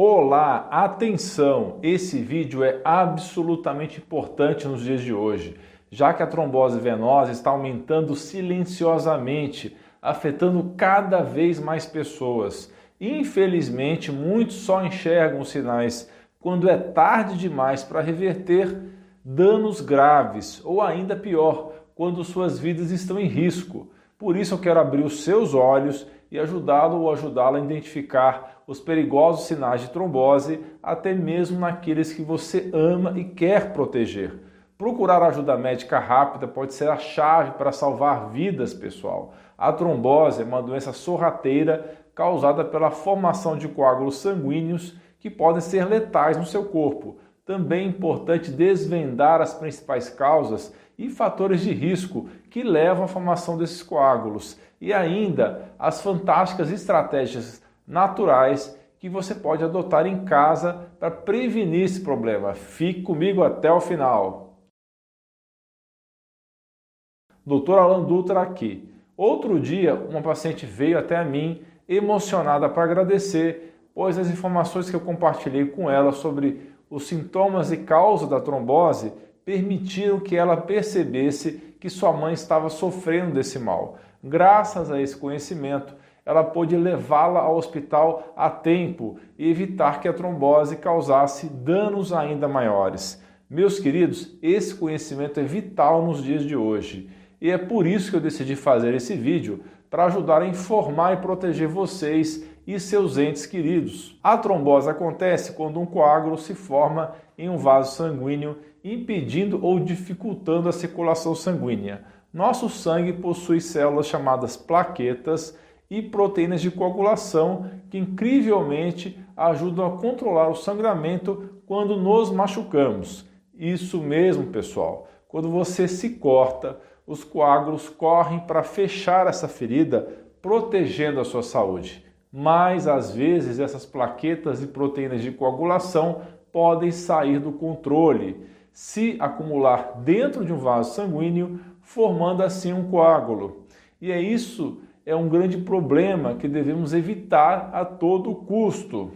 Olá, atenção! Esse vídeo é absolutamente importante nos dias de hoje, já que a trombose venosa está aumentando silenciosamente, afetando cada vez mais pessoas. Infelizmente, muitos só enxergam os sinais quando é tarde demais para reverter danos graves, ou ainda pior, quando suas vidas estão em risco. Por isso eu quero abrir os seus olhos e ajudá-lo ou ajudá-la a identificar os perigosos sinais de trombose, até mesmo naqueles que você ama e quer proteger. Procurar ajuda médica rápida pode ser a chave para salvar vidas, pessoal. A trombose é uma doença sorrateira causada pela formação de coágulos sanguíneos que podem ser letais no seu corpo. Também é importante desvendar as principais causas e fatores de risco que levam à formação desses coágulos e ainda as fantásticas estratégias naturais que você pode adotar em casa para prevenir esse problema. Fique comigo até o final. Doutor Alan Dutra aqui. Outro dia, uma paciente veio até a mim emocionada para agradecer, pois as informações que eu compartilhei com ela sobre os sintomas e causa da trombose permitiram que ela percebesse que sua mãe estava sofrendo desse mal. Graças a esse conhecimento, ela pôde levá-la ao hospital a tempo e evitar que a trombose causasse danos ainda maiores. Meus queridos, esse conhecimento é vital nos dias de hoje e é por isso que eu decidi fazer esse vídeo para ajudar a informar e proteger vocês e seus entes queridos. A trombose acontece quando um coágulo se forma em um vaso sanguíneo, impedindo ou dificultando a circulação sanguínea. Nosso sangue possui células chamadas plaquetas e proteínas de coagulação que incrivelmente ajudam a controlar o sangramento quando nos machucamos. Isso mesmo, pessoal. Quando você se corta, os coágulos correm para fechar essa ferida, protegendo a sua saúde. Mas às vezes essas plaquetas e proteínas de coagulação podem sair do controle, se acumular dentro de um vaso sanguíneo, formando assim um coágulo. E é isso é um grande problema que devemos evitar a todo custo.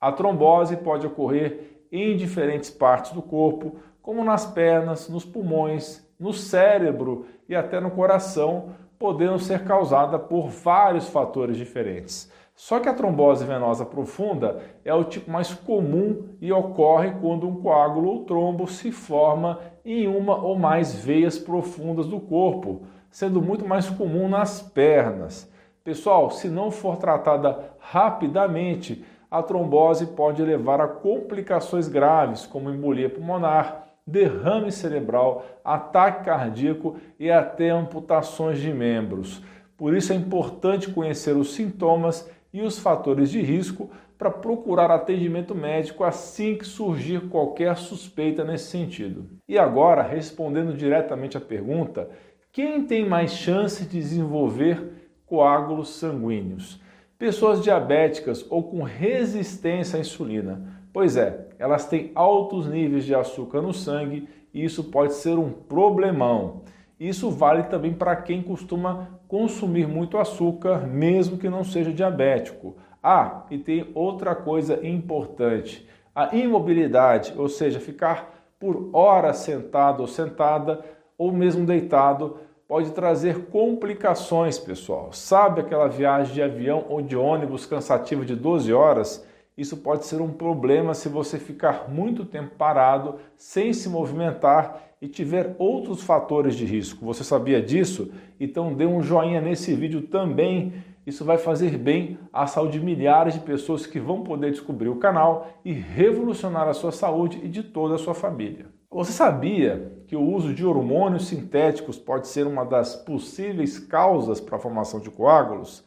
A trombose pode ocorrer em diferentes partes do corpo, como nas pernas, nos pulmões, no cérebro e até no coração, podendo ser causada por vários fatores diferentes. Só que a trombose venosa profunda é o tipo mais comum e ocorre quando um coágulo ou trombo se forma em uma ou mais veias profundas do corpo, sendo muito mais comum nas pernas. Pessoal, se não for tratada rapidamente, a trombose pode levar a complicações graves, como embolia pulmonar, derrame cerebral, ataque cardíaco e até amputações de membros. Por isso é importante conhecer os sintomas e os fatores de risco para procurar atendimento médico assim que surgir qualquer suspeita nesse sentido. E agora, respondendo diretamente à pergunta, quem tem mais chance de desenvolver coágulos sanguíneos? Pessoas diabéticas ou com resistência à insulina. Pois é, elas têm altos níveis de açúcar no sangue e isso pode ser um problemão. Isso vale também para quem costuma consumir muito açúcar, mesmo que não seja diabético. Ah, e tem outra coisa importante: a imobilidade, ou seja, ficar por horas sentado ou sentada, ou mesmo deitado, pode trazer complicações, pessoal. Sabe aquela viagem de avião ou de ônibus cansativa de 12 horas? Isso pode ser um problema se você ficar muito tempo parado, sem se movimentar e tiver outros fatores de risco. Você sabia disso? Então dê um joinha nesse vídeo também. Isso vai fazer bem à saúde de milhares de pessoas que vão poder descobrir o canal e revolucionar a sua saúde e de toda a sua família. Você sabia que o uso de hormônios sintéticos pode ser uma das possíveis causas para a formação de coágulos?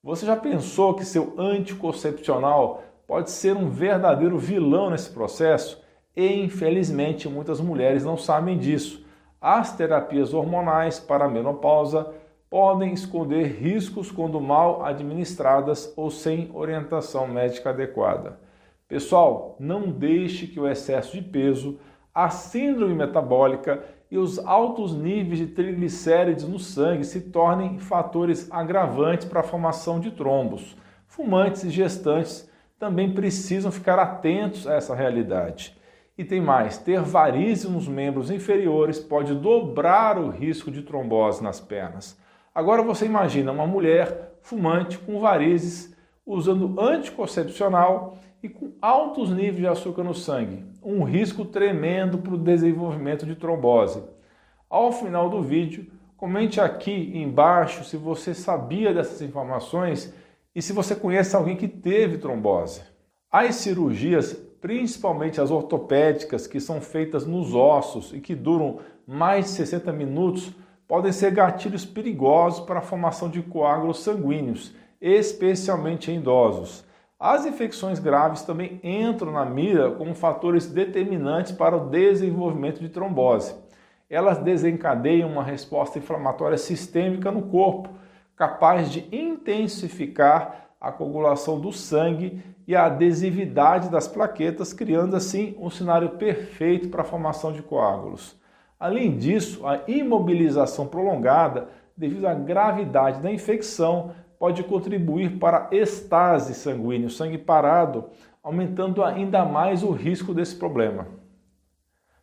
Você já pensou que seu anticoncepcional pode ser um verdadeiro vilão nesse processo e, infelizmente, muitas mulheres não sabem disso. As terapias hormonais para a menopausa podem esconder riscos quando mal administradas ou sem orientação médica adequada. Pessoal, não deixe que o excesso de peso, a síndrome metabólica e os altos níveis de triglicérides no sangue se tornem fatores agravantes para a formação de trombos. Fumantes e gestantes também precisam ficar atentos a essa realidade. E tem mais: ter varizes nos membros inferiores pode dobrar o risco de trombose nas pernas. Agora você imagina uma mulher fumante com varizes usando anticoncepcional e com altos níveis de açúcar no sangue, um risco tremendo para o desenvolvimento de trombose. Ao final do vídeo, comente aqui embaixo se você sabia dessas informações e se você conhece alguém que teve trombose. As cirurgias, principalmente as ortopédicas, que são feitas nos ossos e que duram mais de 60 minutos, podem ser gatilhos perigosos para a formação de coágulos sanguíneos, especialmente em idosos. As infecções graves também entram na mira como fatores determinantes para o desenvolvimento de trombose. Elas desencadeiam uma resposta inflamatória sistêmica no corpo, capaz de intensificar a coagulação do sangue e a adesividade das plaquetas, criando assim um cenário perfeito para a formação de coágulos. Além disso, a imobilização prolongada, devido à gravidade da infecção, pode contribuir para estase sanguínea, sangue parado, aumentando ainda mais o risco desse problema.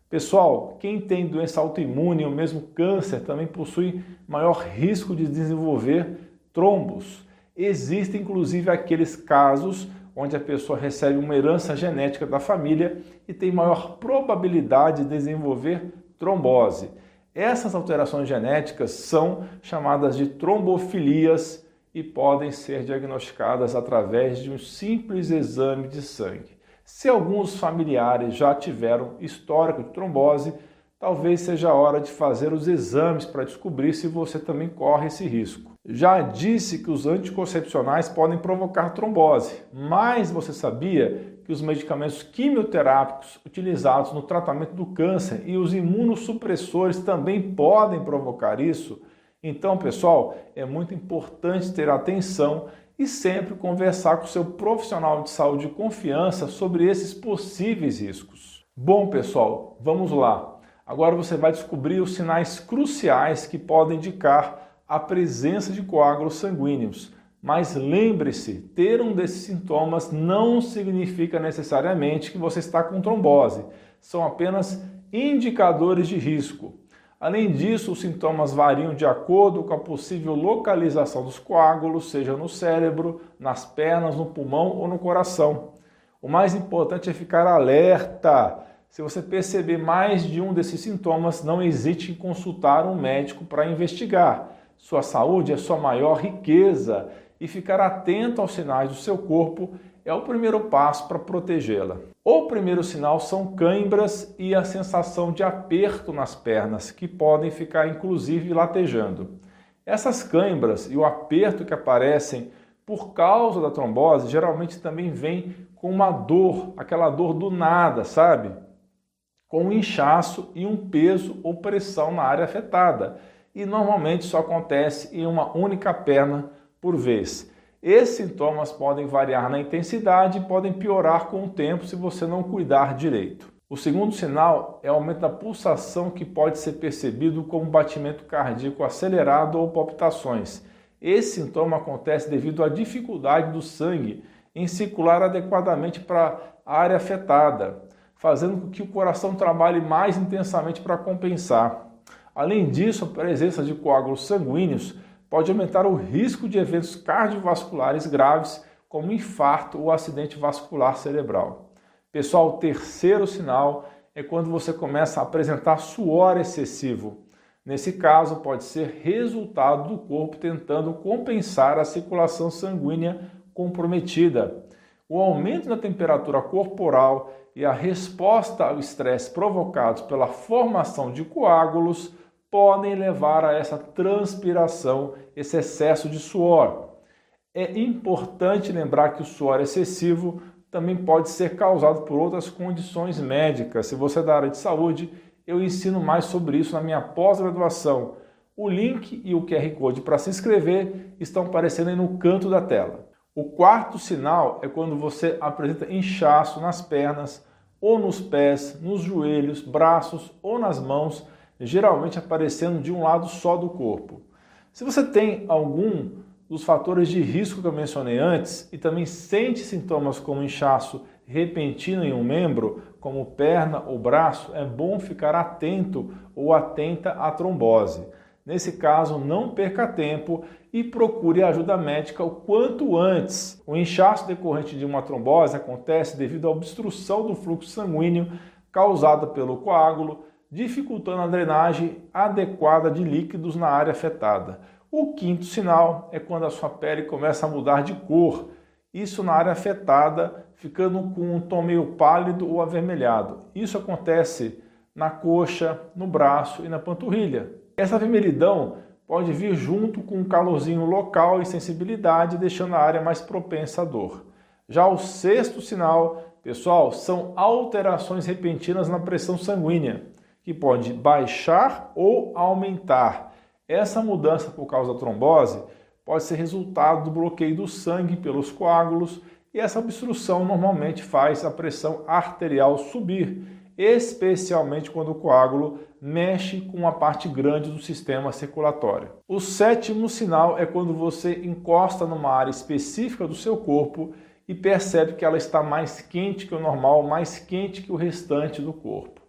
Pessoal, quem tem doença autoimune ou mesmo câncer também possui maior risco de desenvolver trombos. Existem inclusive aqueles casos onde a pessoa recebe uma herança genética da família e tem maior probabilidade de desenvolver trombose. Essas alterações genéticas são chamadas de trombofilias e podem ser diagnosticadas através de um simples exame de sangue. Se alguns familiares já tiveram histórico de trombose, talvez seja a hora de fazer os exames para descobrir se você também corre esse risco. Já disse que os anticoncepcionais podem provocar trombose, mas você sabia que os medicamentos quimioterápicos utilizados no tratamento do câncer e os imunossupressores também podem provocar isso? Então, pessoal, é muito importante ter atenção e sempre conversar com seu profissional de saúde de confiança sobre esses possíveis riscos. Bom, pessoal, vamos lá. Agora você vai descobrir os sinais cruciais que podem indicar a presença de coágulos sanguíneos. Mas lembre-se, ter um desses sintomas não significa necessariamente que você está com trombose. São apenas indicadores de risco. Além disso, os sintomas variam de acordo com a possível localização dos coágulos, seja no cérebro, nas pernas, no pulmão ou no coração. O mais importante é ficar alerta. Se você perceber mais de um desses sintomas, não hesite em consultar um médico para investigar. Sua saúde é sua maior riqueza e ficar atento aos sinais do seu corpo é o primeiro passo para protegê-la. O primeiro sinal são cãibras e a sensação de aperto nas pernas, que podem ficar inclusive latejando. Essas cãibras e o aperto que aparecem por causa da trombose geralmente também vem com uma dor, aquela dor do nada, sabe? Com um inchaço e um peso ou pressão na área afetada. E normalmente isso acontece em uma única perna por vez. Esses sintomas podem variar na intensidade e podem piorar com o tempo se você não cuidar direito. O segundo sinal é o aumento da pulsação que pode ser percebido como batimento cardíaco acelerado ou palpitações. Esse sintoma acontece devido à dificuldade do sangue em circular adequadamente para a área afetada, fazendo com que o coração trabalhe mais intensamente para compensar. Além disso, a presença de coágulos sanguíneos pode aumentar o risco de eventos cardiovasculares graves, como infarto ou acidente vascular cerebral. Pessoal, o terceiro sinal é quando você começa a apresentar suor excessivo. Nesse caso, pode ser resultado do corpo tentando compensar a circulação sanguínea comprometida. O aumento da temperatura corporal e a resposta ao estresse provocados pela formação de coágulos podem levar a essa transpiração, esse excesso de suor. É importante lembrar que o suor excessivo também pode ser causado por outras condições médicas. Se você é da área de saúde, eu ensino mais sobre isso na minha pós-graduação. O link e o QR Code para se inscrever estão aparecendo aí no canto da tela. O quarto sinal é quando você apresenta inchaço nas pernas, ou nos pés, nos joelhos, braços ou nas mãos geralmente aparecendo de um lado só do corpo. Se você tem algum dos fatores de risco que eu mencionei antes e também sente sintomas como inchaço repentino em um membro, como perna ou braço, é bom ficar atento ou atenta à trombose. Nesse caso, não perca tempo e procure ajuda médica o quanto antes. O inchaço decorrente de uma trombose acontece devido à obstrução do fluxo sanguíneo causada pelo coágulo, dificultando a drenagem adequada de líquidos na área afetada. O quinto sinal é quando a sua pele começa a mudar de cor, isso na área afetada, ficando com um tom meio pálido ou avermelhado. Isso acontece na coxa, no braço e na panturrilha. Essa vermelhidão pode vir junto com um calorzinho local e sensibilidade, deixando a área mais propensa à dor. Já o sexto sinal, pessoal, são alterações repentinas na pressão sanguínea, que pode baixar ou aumentar. Essa mudança por causa da trombose pode ser resultado do bloqueio do sangue pelos coágulos e essa obstrução normalmente faz a pressão arterial subir, especialmente quando o coágulo mexe com uma parte grande do sistema circulatório. O sétimo sinal é quando você encosta numa área específica do seu corpo e percebe que ela está mais quente que o normal, mais quente que o restante do corpo.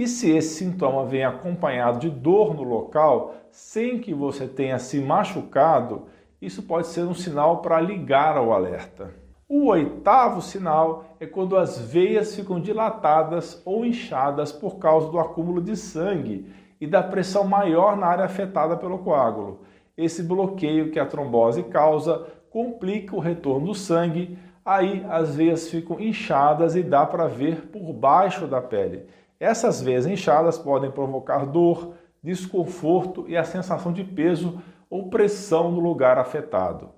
E se esse sintoma vem acompanhado de dor no local, sem que você tenha se machucado, isso pode ser um sinal para ligar ao alerta. O oitavo sinal é quando as veias ficam dilatadas ou inchadas por causa do acúmulo de sangue e da pressão maior na área afetada pelo coágulo. Esse bloqueio que a trombose causa complica o retorno do sangue, aí as veias ficam inchadas e dá para ver por baixo da pele. Essas veias inchadas podem provocar dor, desconforto e a sensação de peso ou pressão no lugar afetado.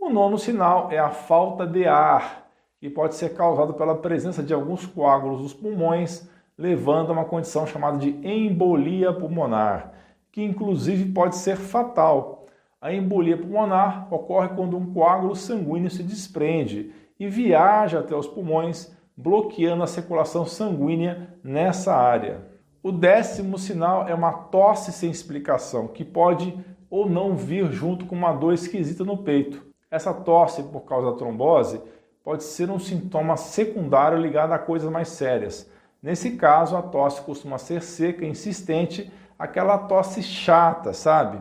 O nono sinal é a falta de ar, que pode ser causado pela presença de alguns coágulos dos pulmões, levando a uma condição chamada de embolia pulmonar, que inclusive pode ser fatal. A embolia pulmonar ocorre quando um coágulo sanguíneo se desprende e viaja até os pulmões, bloqueando a circulação sanguínea nessa área. O décimo sinal é uma tosse sem explicação, que pode ou não vir junto com uma dor esquisita no peito. Essa tosse por causa da trombose pode ser um sintoma secundário ligado a coisas mais sérias. Nesse caso, a tosse costuma ser seca insistente, aquela tosse chata, sabe?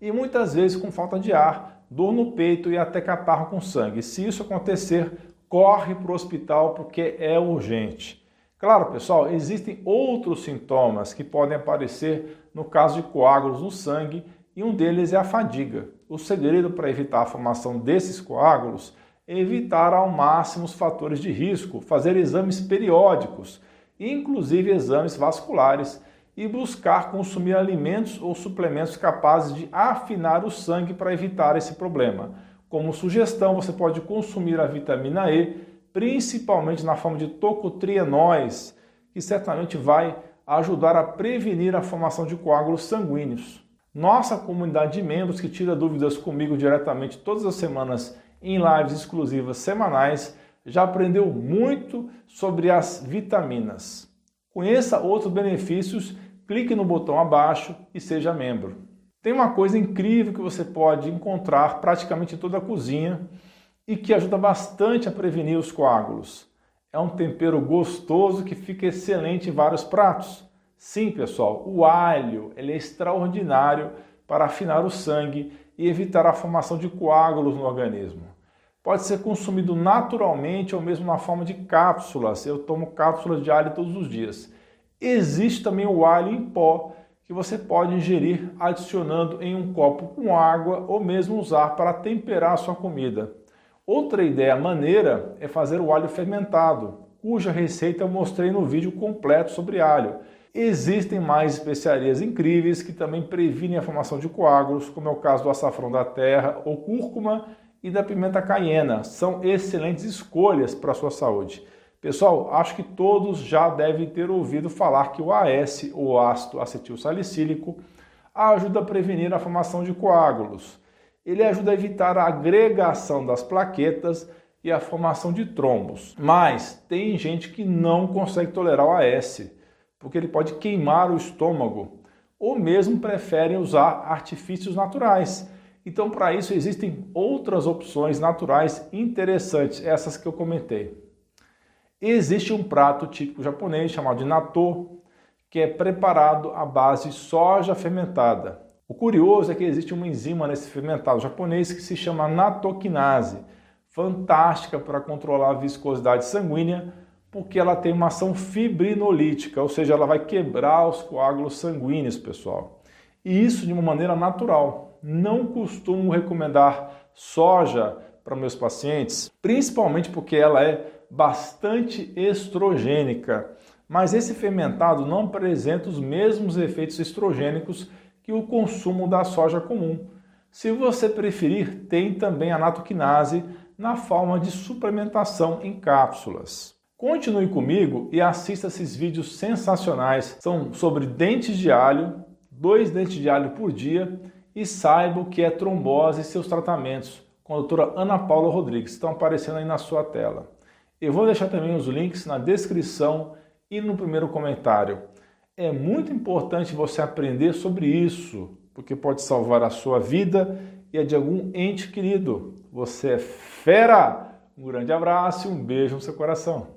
E muitas vezes com falta de ar, dor no peito e até catarro com sangue. Se isso acontecer, corre para o hospital porque é urgente. Claro, pessoal, existem outros sintomas que podem aparecer no caso de coágulos no sangue e um deles é a fadiga. O segredo para evitar a formação desses coágulos é evitar ao máximo os fatores de risco, fazer exames periódicos, inclusive exames vasculares, e buscar consumir alimentos ou suplementos capazes de afinar o sangue para evitar esse problema. Como sugestão, você pode consumir a vitamina E, principalmente na forma de tocotrienóis, que certamente vai ajudar a prevenir a formação de coágulos sanguíneos. Nossa comunidade de membros que tira dúvidas comigo diretamente todas as semanas em lives exclusivas semanais já aprendeu muito sobre as vitaminas. Conheça outros benefícios, clique no botão abaixo e seja membro. Tem uma coisa incrível que você pode encontrar praticamente em toda a cozinha e que ajuda bastante a prevenir os coágulos. É um tempero gostoso que fica excelente em vários pratos. Sim, pessoal, o alho ele é extraordinário para afinar o sangue e evitar a formação de coágulos no organismo. Pode ser consumido naturalmente ou mesmo na forma de cápsulas. Eu tomo cápsulas de alho todos os dias. Existe também o alho em pó, que você pode ingerir adicionando em um copo com água ou mesmo usar para temperar sua comida. Outra ideia maneira é fazer o alho fermentado, cuja receita eu mostrei no vídeo completo sobre alho. Existem mais especiarias incríveis que também previnem a formação de coágulos, como é o caso do açafrão da terra ou cúrcuma e da pimenta caiena. São excelentes escolhas para a sua saúde. Pessoal, acho que todos já devem ter ouvido falar que o AS, ou ácido acetil salicílico, ajuda a prevenir a formação de coágulos. Ele ajuda a evitar a agregação das plaquetas e a formação de trombos. Mas tem gente que não consegue tolerar o AS, porque ele pode queimar o estômago, ou mesmo preferem usar artifícios naturais. Então, para isso, existem outras opções naturais interessantes, essas que eu comentei. Existe um prato típico japonês chamado de natto, que é preparado à base de soja fermentada. O curioso é que existe uma enzima nesse fermentado japonês que se chama natokinase, fantástica para controlar a viscosidade sanguínea, porque ela tem uma ação fibrinolítica, ou seja, ela vai quebrar os coágulos sanguíneos, pessoal. E isso de uma maneira natural. Não costumo recomendar soja para meus pacientes, principalmente porque ela é bastante estrogênica. Mas esse fermentado não apresenta os mesmos efeitos estrogênicos que o consumo da soja comum. Se você preferir, tem também a natoquinase na forma de suplementação em cápsulas. Continue comigo e assista esses vídeos sensacionais. São sobre dentes de alho, dois dentes de alho por dia e saiba o que é trombose e seus tratamentos com a doutora Ana Paula Rodrigues. Estão aparecendo aí na sua tela. Eu vou deixar também os links na descrição e no primeiro comentário. É muito importante você aprender sobre isso, porque pode salvar a sua vida e a de algum ente querido. Você é fera! Um grande abraço e um beijo no seu coração.